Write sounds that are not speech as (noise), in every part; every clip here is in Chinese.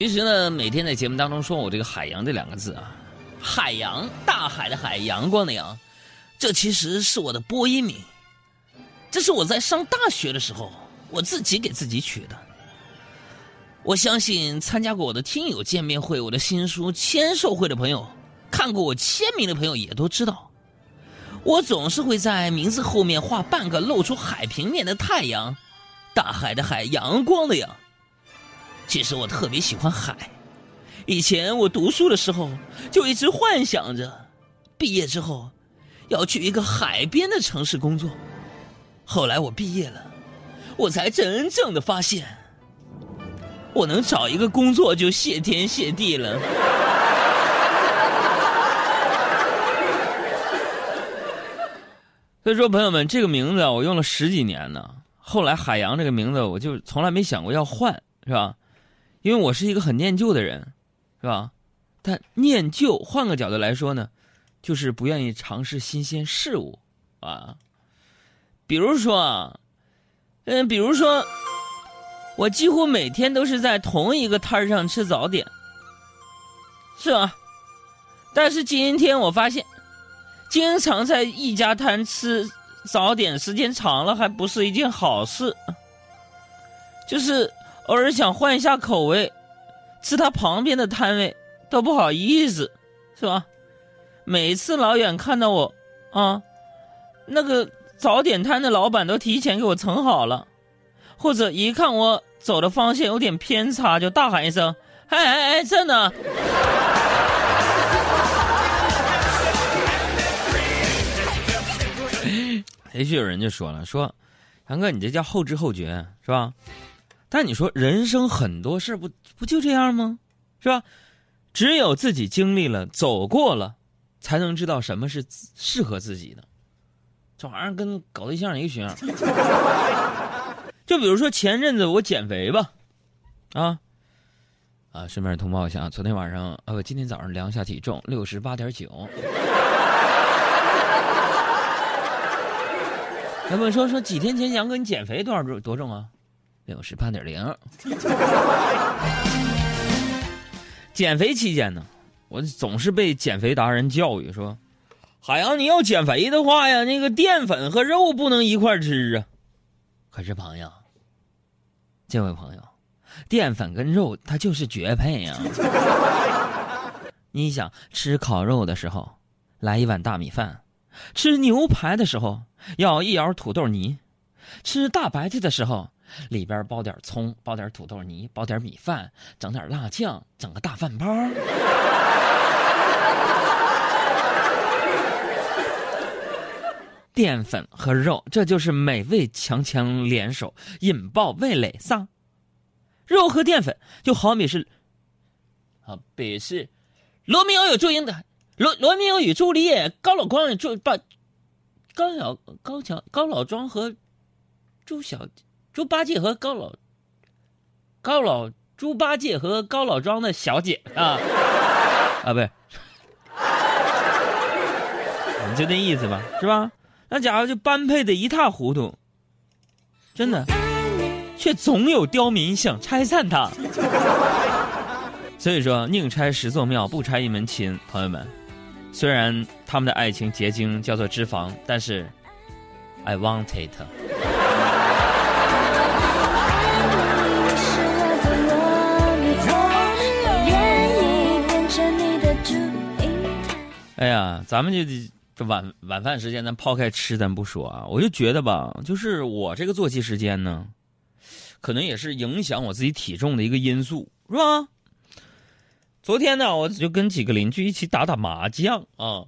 其实呢，每天在节目当中说我这个“海洋”这两个字啊，海洋，大海的海，阳光的阳，这其实是我的播音名。这是我在上大学的时候我自己给自己取的。我相信参加过我的听友见面会、我的新书签售会的朋友，看过我签名的朋友也都知道，我总是会在名字后面画半个露出海平面的太阳，大海的海，阳光的阳。其实我特别喜欢海，以前我读书的时候就一直幻想着，毕业之后要去一个海边的城市工作。后来我毕业了，我才真正的发现，我能找一个工作就谢天谢地了。(laughs) 所以说，朋友们，这个名字啊，我用了十几年呢。后来海洋这个名字，我就从来没想过要换，是吧？因为我是一个很念旧的人，是吧？但念旧，换个角度来说呢，就是不愿意尝试新鲜事物啊。比如说啊，嗯，比如说，我几乎每天都是在同一个摊上吃早点，是吧？但是今天我发现，经常在一家摊吃早点时间长了，还不是一件好事，就是。偶尔想换一下口味，吃他旁边的摊位都不好意思，是吧？每次老远看到我，啊，那个早点摊的老板都提前给我盛好了，或者一看我走的方向有点偏差，就大喊一声：“哎哎哎，这呢！”也 (laughs) 许有人就说了：“说杨哥，你这叫后知后觉，是吧？”但你说人生很多事不不就这样吗？是吧？只有自己经历了、走过了，才能知道什么是适合自己的。这玩意儿跟搞对象一个学样。(laughs) 就比如说前阵子我减肥吧，啊啊，顺便通报一下，昨天晚上呃，今天早上量下体重六十八点九。(laughs) 要不说说几天前杨哥你减肥多少多多重啊？六十八点零。(laughs) 减肥期间呢，我总是被减肥达人教育说：“海洋，你要减肥的话呀，那个淀粉和肉不能一块吃啊。”可是朋友，这位朋友，淀粉跟肉它就是绝配呀。(laughs) 你想吃烤肉的时候，来一碗大米饭；吃牛排的时候，要一舀土豆泥；吃大白菜的时候。里边包点葱，包点土豆泥，包点米饭，整点辣酱，整个大饭包。(laughs) 淀粉和肉，这就是美味强强联手，引爆味蕾撒。肉和淀粉就好比是，啊比是罗密欧与朱茵的罗罗密欧与朱丽叶，高老庄与朱把高小高桥高老庄和朱小。猪八戒和高老高老猪八戒和高老庄的小姐啊 (laughs) 啊，不是，就那意思吧，是吧？那家伙就般配的一塌糊涂，真的，却总有刁民想拆散他。所以说，宁拆十座庙，不拆一门亲。朋友们，虽然他们的爱情结晶叫做脂肪，但是，I want it。哎呀，咱们就这晚晚饭时间，咱抛开吃，咱不说啊。我就觉得吧，就是我这个作息时间呢，可能也是影响我自己体重的一个因素，是吧？昨天呢，我就跟几个邻居一起打打麻将啊，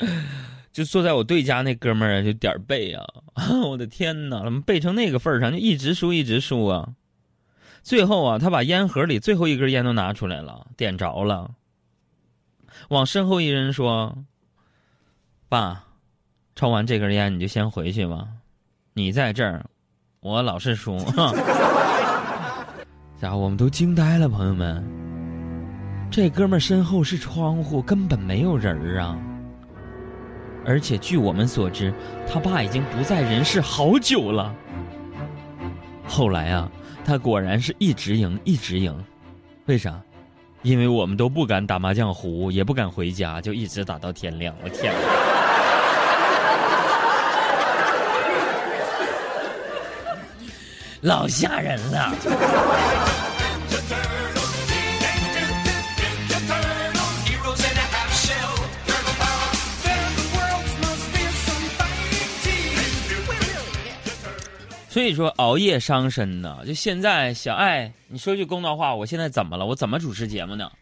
(coughs) 就坐在我对家那哥们儿就点背啊，(laughs) 我的天哪，怎么背成那个份上，就一直输一直输啊。最后啊，他把烟盒里最后一根烟都拿出来了，点着了。往身后一人说：“爸，抽完这根烟你就先回去吧，你在这儿，我老是输。(laughs) ”家伙，我们都惊呆了，朋友们。这哥们身后是窗户，根本没有人儿啊。而且据我们所知，他爸已经不在人世好久了。后来啊，他果然是一直赢，一直赢。为啥？因为我们都不敢打麻将胡，也不敢回家，就一直打到天亮。我天哪！(laughs) 老吓人了。所以说熬夜伤身呢。就现在，小爱，你说句公道话，我现在怎么了？我怎么主持节目呢？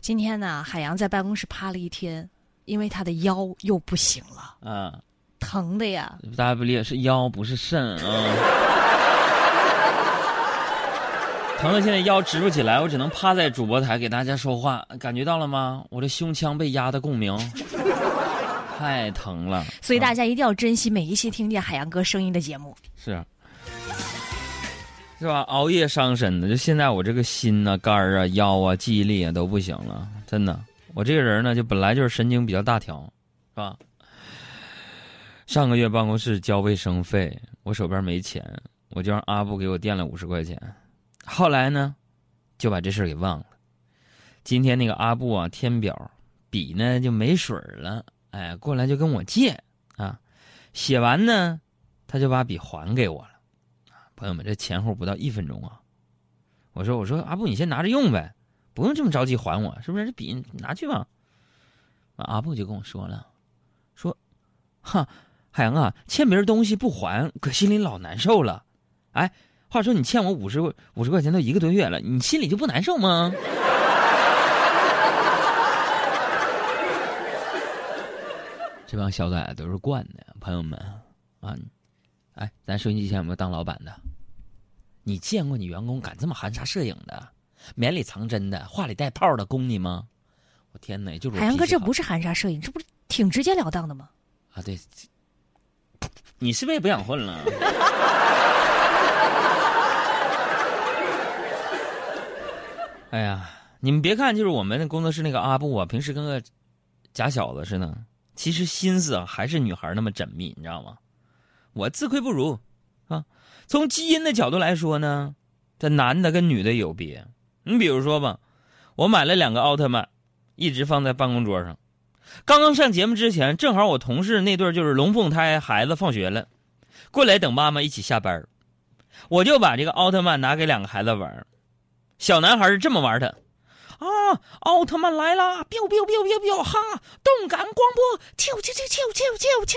今天呢，海洋在办公室趴了一天，因为他的腰又不行了。嗯，疼的呀。大家不理解，是腰不是肾啊。(laughs) 疼的现在腰直不起来，我只能趴在主播台给大家说话，感觉到了吗？我的胸腔被压的共鸣。太疼了，所以大家一定要珍惜每一期听见海洋哥声音的节目。是，是吧？熬夜伤身的，就现在我这个心呐、肝儿啊、腰啊、记忆力啊都不行了，真的。我这个人呢，就本来就是神经比较大条，是吧？上个月办公室交卫生费，我手边没钱，我就让阿布给我垫了五十块钱。后来呢，就把这事儿给忘了。今天那个阿布啊，填表笔呢就没水了。哎，过来就跟我借啊，写完呢，他就把笔还给我了。朋友们，这前后不到一分钟啊。我说，我说阿布，你先拿着用呗，不用这么着急还我，是不是？这笔拿去吧。阿布就跟我说了，说，哈，海洋啊，欠别人东西不还，可心里老难受了。哎，话说你欠我五十五十块钱都一个多月了，你心里就不难受吗？这帮小崽子都是惯的，朋友们，啊，哎，咱收音机前有没有当老板的？你见过你员工敢这么含沙射影的，绵里藏针的，话里带泡的攻你吗？我天哪，就是海洋哥，这不是含沙射影，这不是挺直截了当的吗？啊，对，你是不是也不想混了？(laughs) 哎呀，你们别看就是我们工作室那个阿布啊，平时跟个假小子似的。其实心思啊，还是女孩那么缜密，你知道吗？我自愧不如，啊，从基因的角度来说呢，这男的跟女的有别。你比如说吧，我买了两个奥特曼，一直放在办公桌上。刚刚上节目之前，正好我同事那对就是龙凤胎，孩子放学了，过来等妈妈一起下班，我就把这个奥特曼拿给两个孩子玩。小男孩是这么玩的。啊！奥特曼来了！biu biu biu biu biu！哈！动感光波！啾啾啾啾啾啾啾！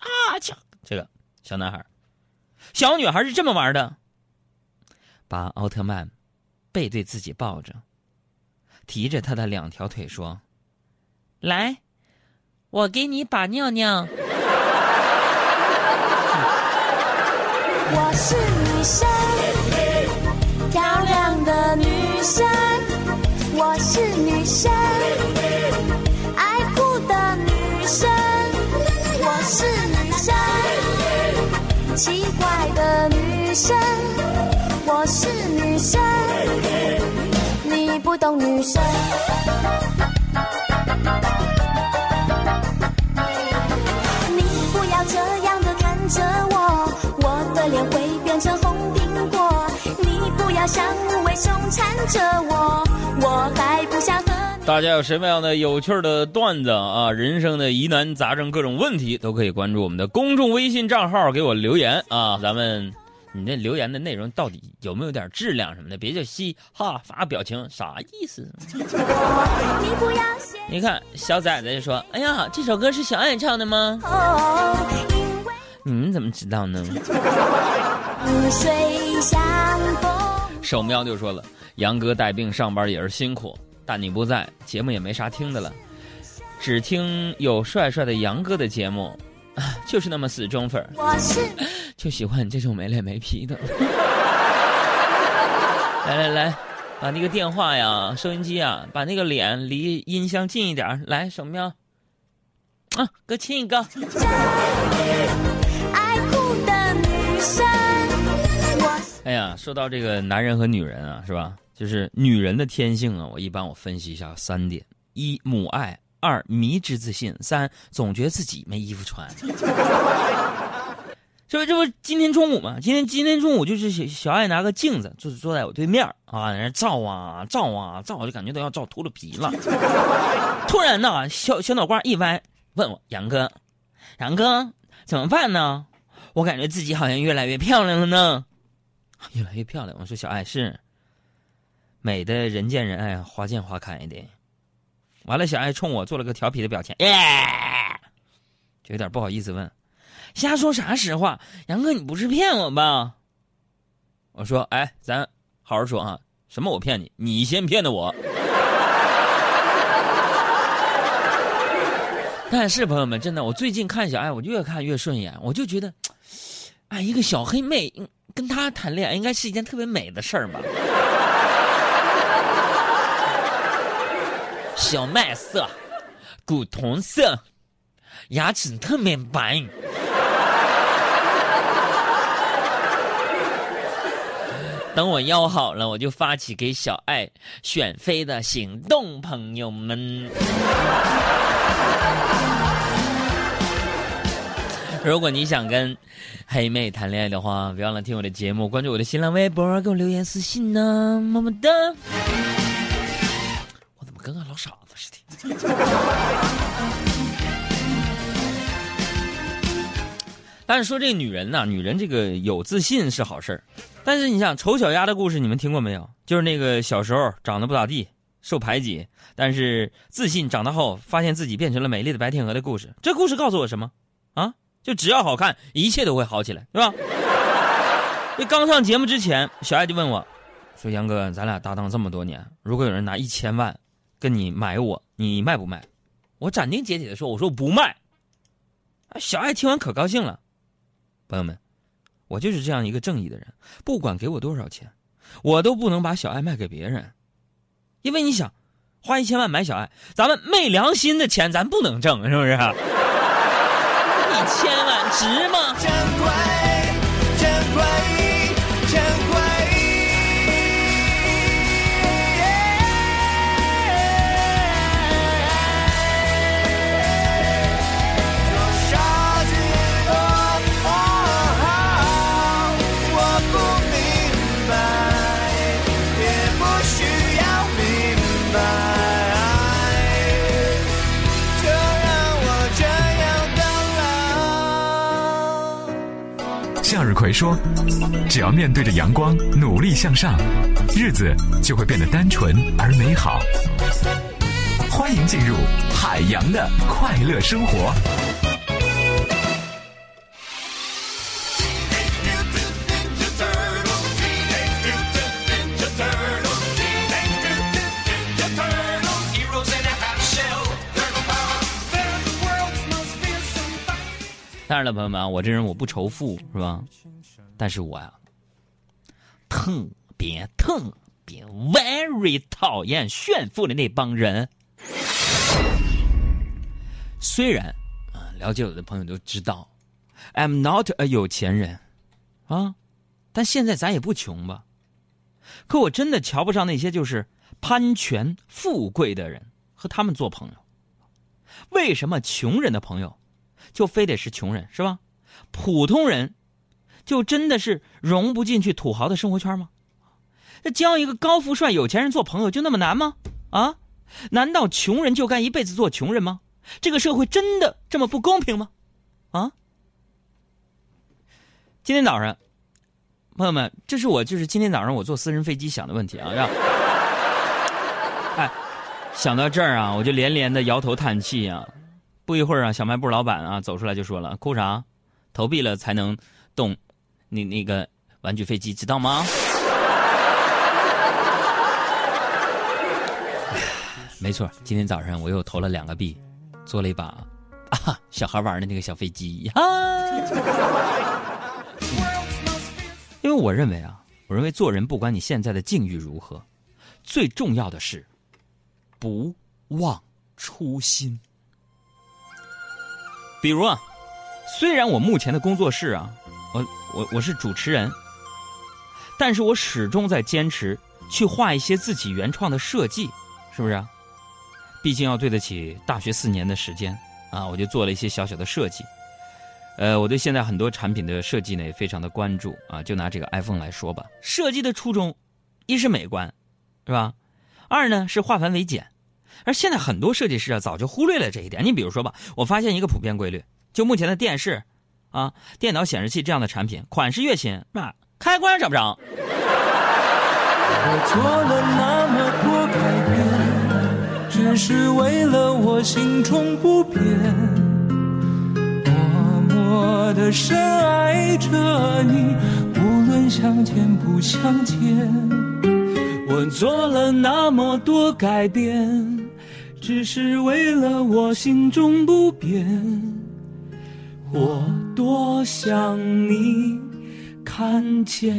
啊！啾！这个小男孩，小女孩是这么玩的：把奥特曼背对自己抱着，提着他的两条腿说：“来，我给你把尿尿。”我是女生，漂亮的女生。我是女生，爱哭的女生。我是女生，奇怪的女生。我是女生，你不懂女生。你不要这样的看着我，我的脸会变成红。缠着我。我还不想和大家有什么样的有趣的段子啊？人生的疑难杂症、各种问题，都可以关注我们的公众微信账号，给我留言啊！咱们，你那留言的内容到底有没有点质量什么的？别叫嘻哈发表情，啥意思？你看小崽子就说：“哎呀，这首歌是小爱唱的吗？”你们怎么知道呢？(laughs) 守喵就说了。杨哥带病上班也是辛苦，但你不在，节目也没啥听的了，只听有帅帅的杨哥的节目，(laughs) 就是那么死忠粉 (laughs) 就喜欢你这种没脸没皮的。(laughs) 来来来，把那个电话呀、收音机啊，把那个脸离音箱近一点。来，守喵，啊，哥亲一个。爱哭的女生哎呀，说到这个男人和女人啊，是吧？就是女人的天性啊，我一般我分析一下三点：一母爱，二迷之自信，三总觉得自己没衣服穿。(laughs) 这不这不今天中午嘛？今天今天中午就是小小爱拿个镜子，就是坐在我对面啊，在那照啊照啊照，我就感觉都要照秃噜皮了。(laughs) 突然呢，小小脑瓜一歪，问我杨哥，杨哥怎么办呢？我感觉自己好像越来越漂亮了呢，越来越漂亮。我说小爱是美的人见人爱，花见花开的。完了，小爱冲我做了个调皮的表情，耶，就有点不好意思问。瞎说啥实话？杨哥，你不是骗我吧？我说，哎，咱好好说啊，什么我骗你？你先骗的我。但是朋友们，真的，我最近看小爱，我越看越顺眼，我就觉得，哎，一个小黑妹跟他谈恋爱，应该是一件特别美的事儿吧。(laughs) 小麦色，古铜色，牙齿特别白。(laughs) 等我腰好了，我就发起给小爱选妃的行动，朋友们。(laughs) 如果你想跟黑妹谈恋爱的话，别忘了听我的节目，关注我的新浪微博，给我留言私信呢，么么哒。我怎么跟个老傻子似的？(laughs) 但是说这个女人呐，女人这个有自信是好事儿。但是你想，丑小鸭的故事你们听过没有？就是那个小时候长得不咋地，受排挤，但是自信，长大后发现自己变成了美丽的白天鹅的故事。这故事告诉我什么？啊，就只要好看，一切都会好起来，是吧？这刚上节目之前，小爱就问我，说：“杨哥，咱俩搭档这么多年，如果有人拿一千万跟你买我，你卖不卖？”我斩钉截铁的说：“我说我不卖。”小爱听完可高兴了，朋友们。我就是这样一个正义的人，不管给我多少钱，我都不能把小爱卖给别人，因为你想，花一千万买小爱，咱们昧良心的钱咱不能挣，是不是？千万值吗？回说：“只要面对着阳光，努力向上，日子就会变得单纯而美好。”欢迎进入海洋的快乐生活。然了，朋友们，我这人我不仇富，是吧？但是我呀，特别特别 very 讨厌炫富的那帮人。虽然啊，了解我的朋友都知道，I'm not a 有钱人啊，但现在咱也不穷吧？可我真的瞧不上那些就是攀权富贵的人，和他们做朋友。为什么穷人的朋友？就非得是穷人是吧？普通人就真的是融不进去土豪的生活圈吗？那交一个高富帅有钱人做朋友就那么难吗？啊？难道穷人就该一辈子做穷人吗？这个社会真的这么不公平吗？啊？今天早上，朋友们，这是我就是今天早上我坐私人飞机想的问题啊，让 (laughs) 哎想到这儿啊，我就连连的摇头叹气啊。不一会儿啊，小卖部老板啊走出来就说了：“哭啥？投币了才能动，你那个玩具飞机知道吗？” (sighs) 没错，今天早上我又投了两个币，做了一把啊 (laughs) 小孩玩的那个小飞机啊。因为我认为啊，我认为做人不管你现在的境遇如何，最重要的是不忘初心。比如啊，虽然我目前的工作室啊，我我我是主持人，但是我始终在坚持去画一些自己原创的设计，是不是啊？毕竟要对得起大学四年的时间啊，我就做了一些小小的设计。呃，我对现在很多产品的设计呢也非常的关注啊。就拿这个 iPhone 来说吧，设计的初衷，一是美观，是吧？二呢是化繁为简。而现在很多设计师啊早就忽略了这一点。你比如说吧，我发现一个普遍规律，就目前的电视、啊电脑显示器这样的产品，款式越新，那开关找不着。我做了那么多改变，只是为了我心中不变。默默的深爱着你，无论相见不相见。我做了那么多改变，只是为了我心中不变。我多想你看见。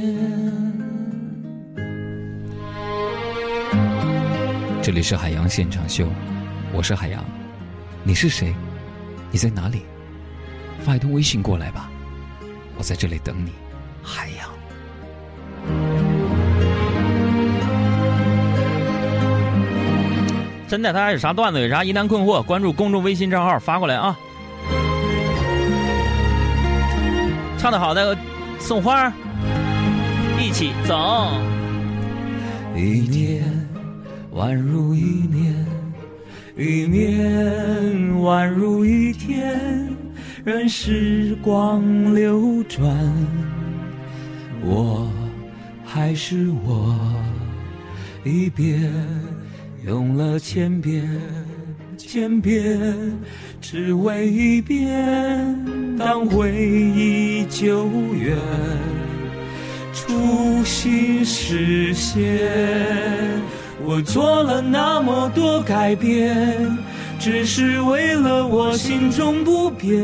这里是海洋现场秀，我是海洋，你是谁？你在哪里？发一通微信过来吧，我在这里等你。海真的，大家有啥段子，有啥疑难困惑，关注公众微信账号发过来啊。唱的好的送花，一起走。一年宛如一年，一年宛如一天，任时光流转，我还是我，一遍用了千遍，千遍，只为一遍，当回忆久远。初心实现。我做了那么多改变，只是为了我心中不变。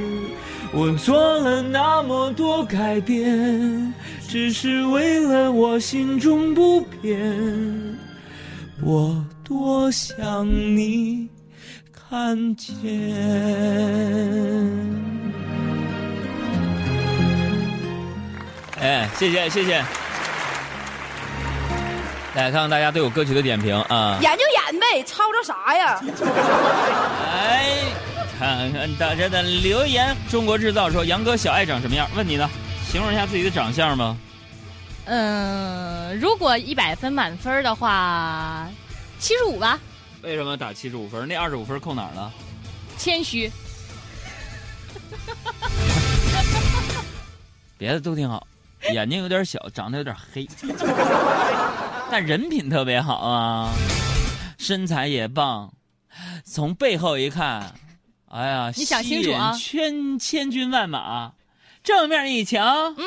我做了那么多改变，只是为了我心中不变。我多想你看见。哎，谢谢谢谢。来看看大家对我歌曲的点评啊！演就演呗，吵吵啥呀？来看看大家的留言。中国制造说杨哥小爱长什么样？问你呢？形容一下自己的长相吗？嗯，如果一百分满分的话，七十五吧。为什么打七十五分？那二十五分扣哪儿了？谦虚。(laughs) 别的都挺好，眼睛有点小，长得有点黑，(laughs) 但人品特别好啊，身材也棒。从背后一看，哎呀，你想清楚啊千千军万马，正面一瞧，嗯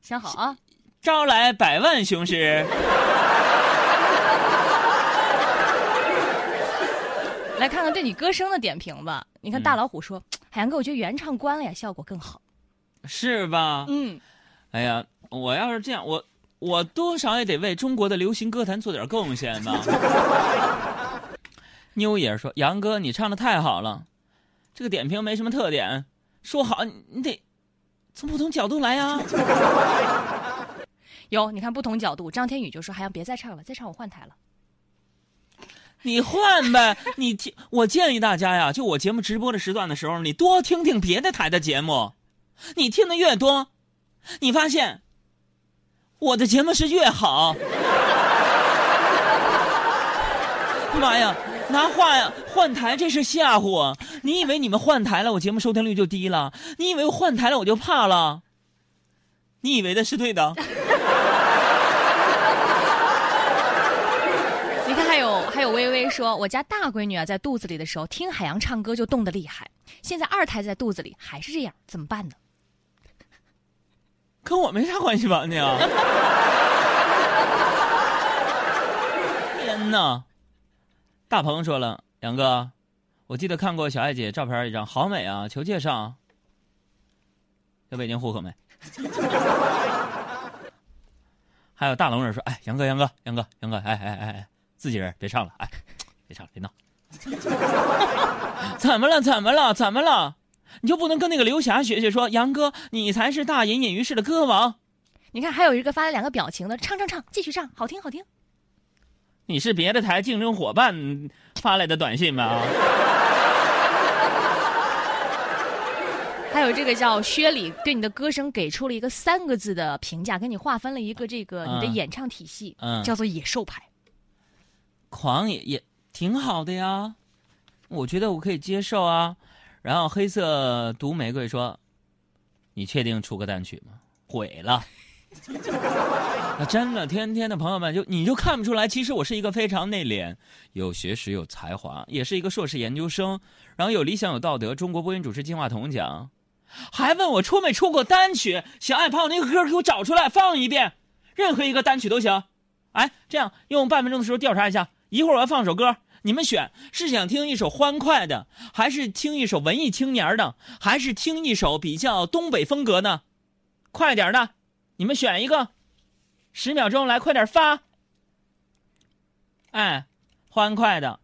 想好啊。招来百万雄师。(laughs) 来看看对你歌声的点评吧。你看嗯大老虎说：“海洋哥，我觉得原唱关了呀，效果更好。是吧？嗯，哎呀，我要是这样，我我多少也得为中国的流行歌坛做点贡献吧。(laughs) 妞爷说：“杨哥，你唱的太好了，这个点评没什么特点，说好你你得从不同角度来 (laughs) 呀。有你看不同角度。张天宇就说：“海洋别再唱了，再唱我换台了。你换呗，你听，我建议大家呀，就我节目直播的时段的时候，你多听听别的台的节目，你听的越多，你发现我的节目是越好。(laughs) 妈呀，拿话呀换台这是吓唬我！你以为你们换台了，我节目收听率就低了？你以为我换台了我就怕了？你以为的是对的？(laughs) 你看，还有还有微微说，我家大闺女啊，在肚子里的时候听海洋唱歌就冻得厉害，现在二胎在肚子里还是这样，怎么办呢？跟我没啥关系吧你啊？(laughs) 天哪！大鹏说了，杨哥，我记得看过小爱姐照片一张，好美啊，求介绍。(laughs) 有北京户口没？(laughs) 还有大龙人说，哎，杨哥，杨哥，杨哥，杨哥，哎哎哎哎，自己人别唱了，哎，别唱了，别闹。(laughs) 怎么了？怎么了？怎么了？你就不能跟那个刘霞学学，说杨哥，你才是大隐隐于市的歌王。你看，还有一个发了两个表情的，唱唱唱，继续唱，好听好听。你是别的台竞争伙伴发来的短信吗？(laughs) 还有这个叫薛礼，对你的歌声给出了一个三个字的评价，给你划分了一个这个你的嗯演唱体系，嗯叫做野兽派。狂野也挺好的呀，我觉得我可以接受啊。然后黑色毒玫瑰说：“你确定出个单曲吗？毁了。”那真的，天天的朋友们就你就看不出来，其实我是一个非常内敛、有学识、有才华，也是一个硕士研究生，然后有理想、有道德，中国播音主持金话筒奖，还问我出没出过单曲？小爱把我那个歌给我找出来放一遍，任何一个单曲都行。哎，这样用半分钟的时候调查一下，一会儿我要放首歌，你们选是想听一首欢快的，还是听一首文艺青年的，还是听一首比较东北风格的？快点的，你们选一个，十秒钟来，快点发。哎，欢快的，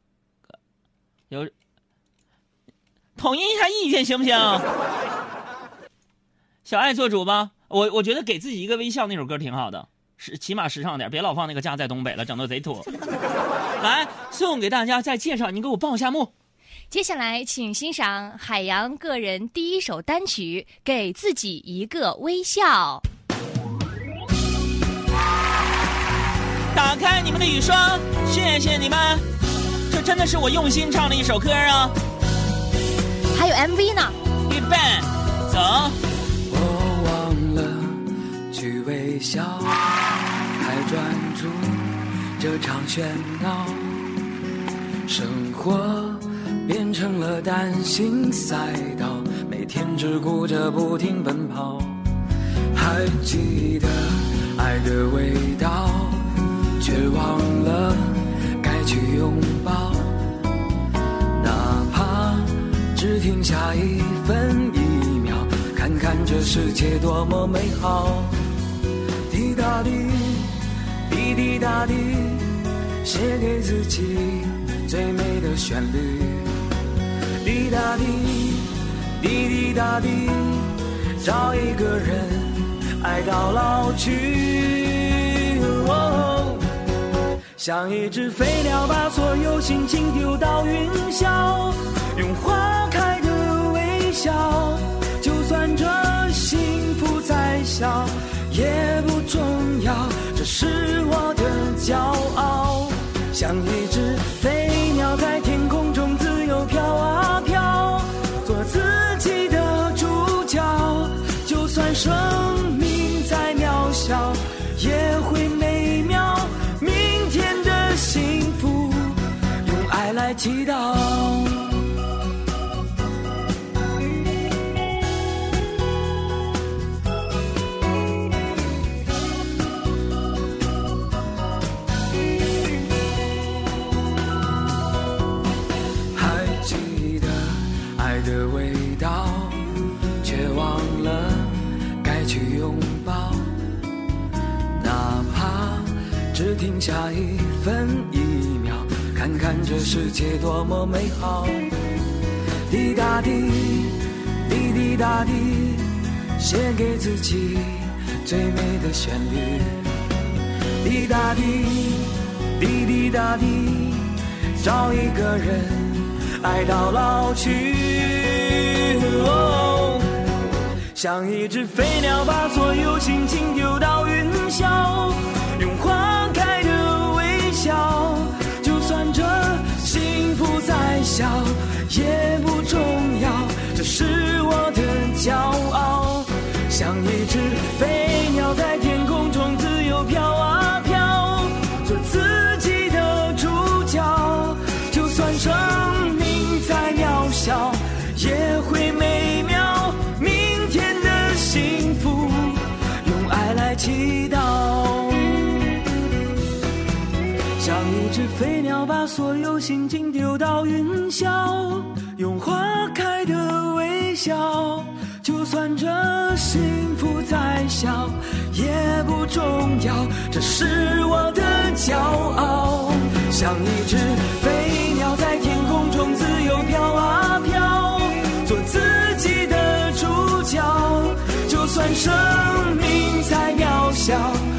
有统一一下意见行不行？(laughs) 小爱做主吧，我我觉得给自己一个微笑那首歌挺好的。时起码时尚点，别老放那个家在东北了，整的贼土。(laughs) 来送给大家，再介绍，你给我报一下幕。接下来，请欣赏海洋个人第一首单曲《给自己一个微笑》。打开你们的雨刷，谢谢你们，这真的是我用心唱的一首歌啊！还有 MV 呢。预备，走。我忘了去微笑，还专注这场喧闹，生活变成了单行赛道，每天只顾着不停奔跑。还记得爱的味道，却忘了该去拥抱，哪怕只停下一分一秒，看看这世界多么美好。滴答滴，滴滴答滴，写给自己最美的旋律。滴答滴，滴滴答滴，找一个人爱到老去。哦像一只飞鸟，把所有心情丢到云霄，用花开的微笑，就算这幸福再小，也不重要，这是我的骄傲。像一只飞祈祷。还记得爱的味道，却忘了该去拥抱。哪怕只停下一，这世界多么美好。滴答滴，滴滴答滴，写给自己最美的旋律。滴答滴，滴滴答滴，找一个人爱到老去。哦像一只飞鸟，把所有心情丢到云霄，小，也不重要，这是我的骄傲。像一只飞飞鸟。把所有心情丢到云霄，用花开的微笑。就算这幸福再小，也不重要，这是我的骄傲。像一只飞鸟在天空中自由飘啊飘，做自己的主角。就算生命再渺小。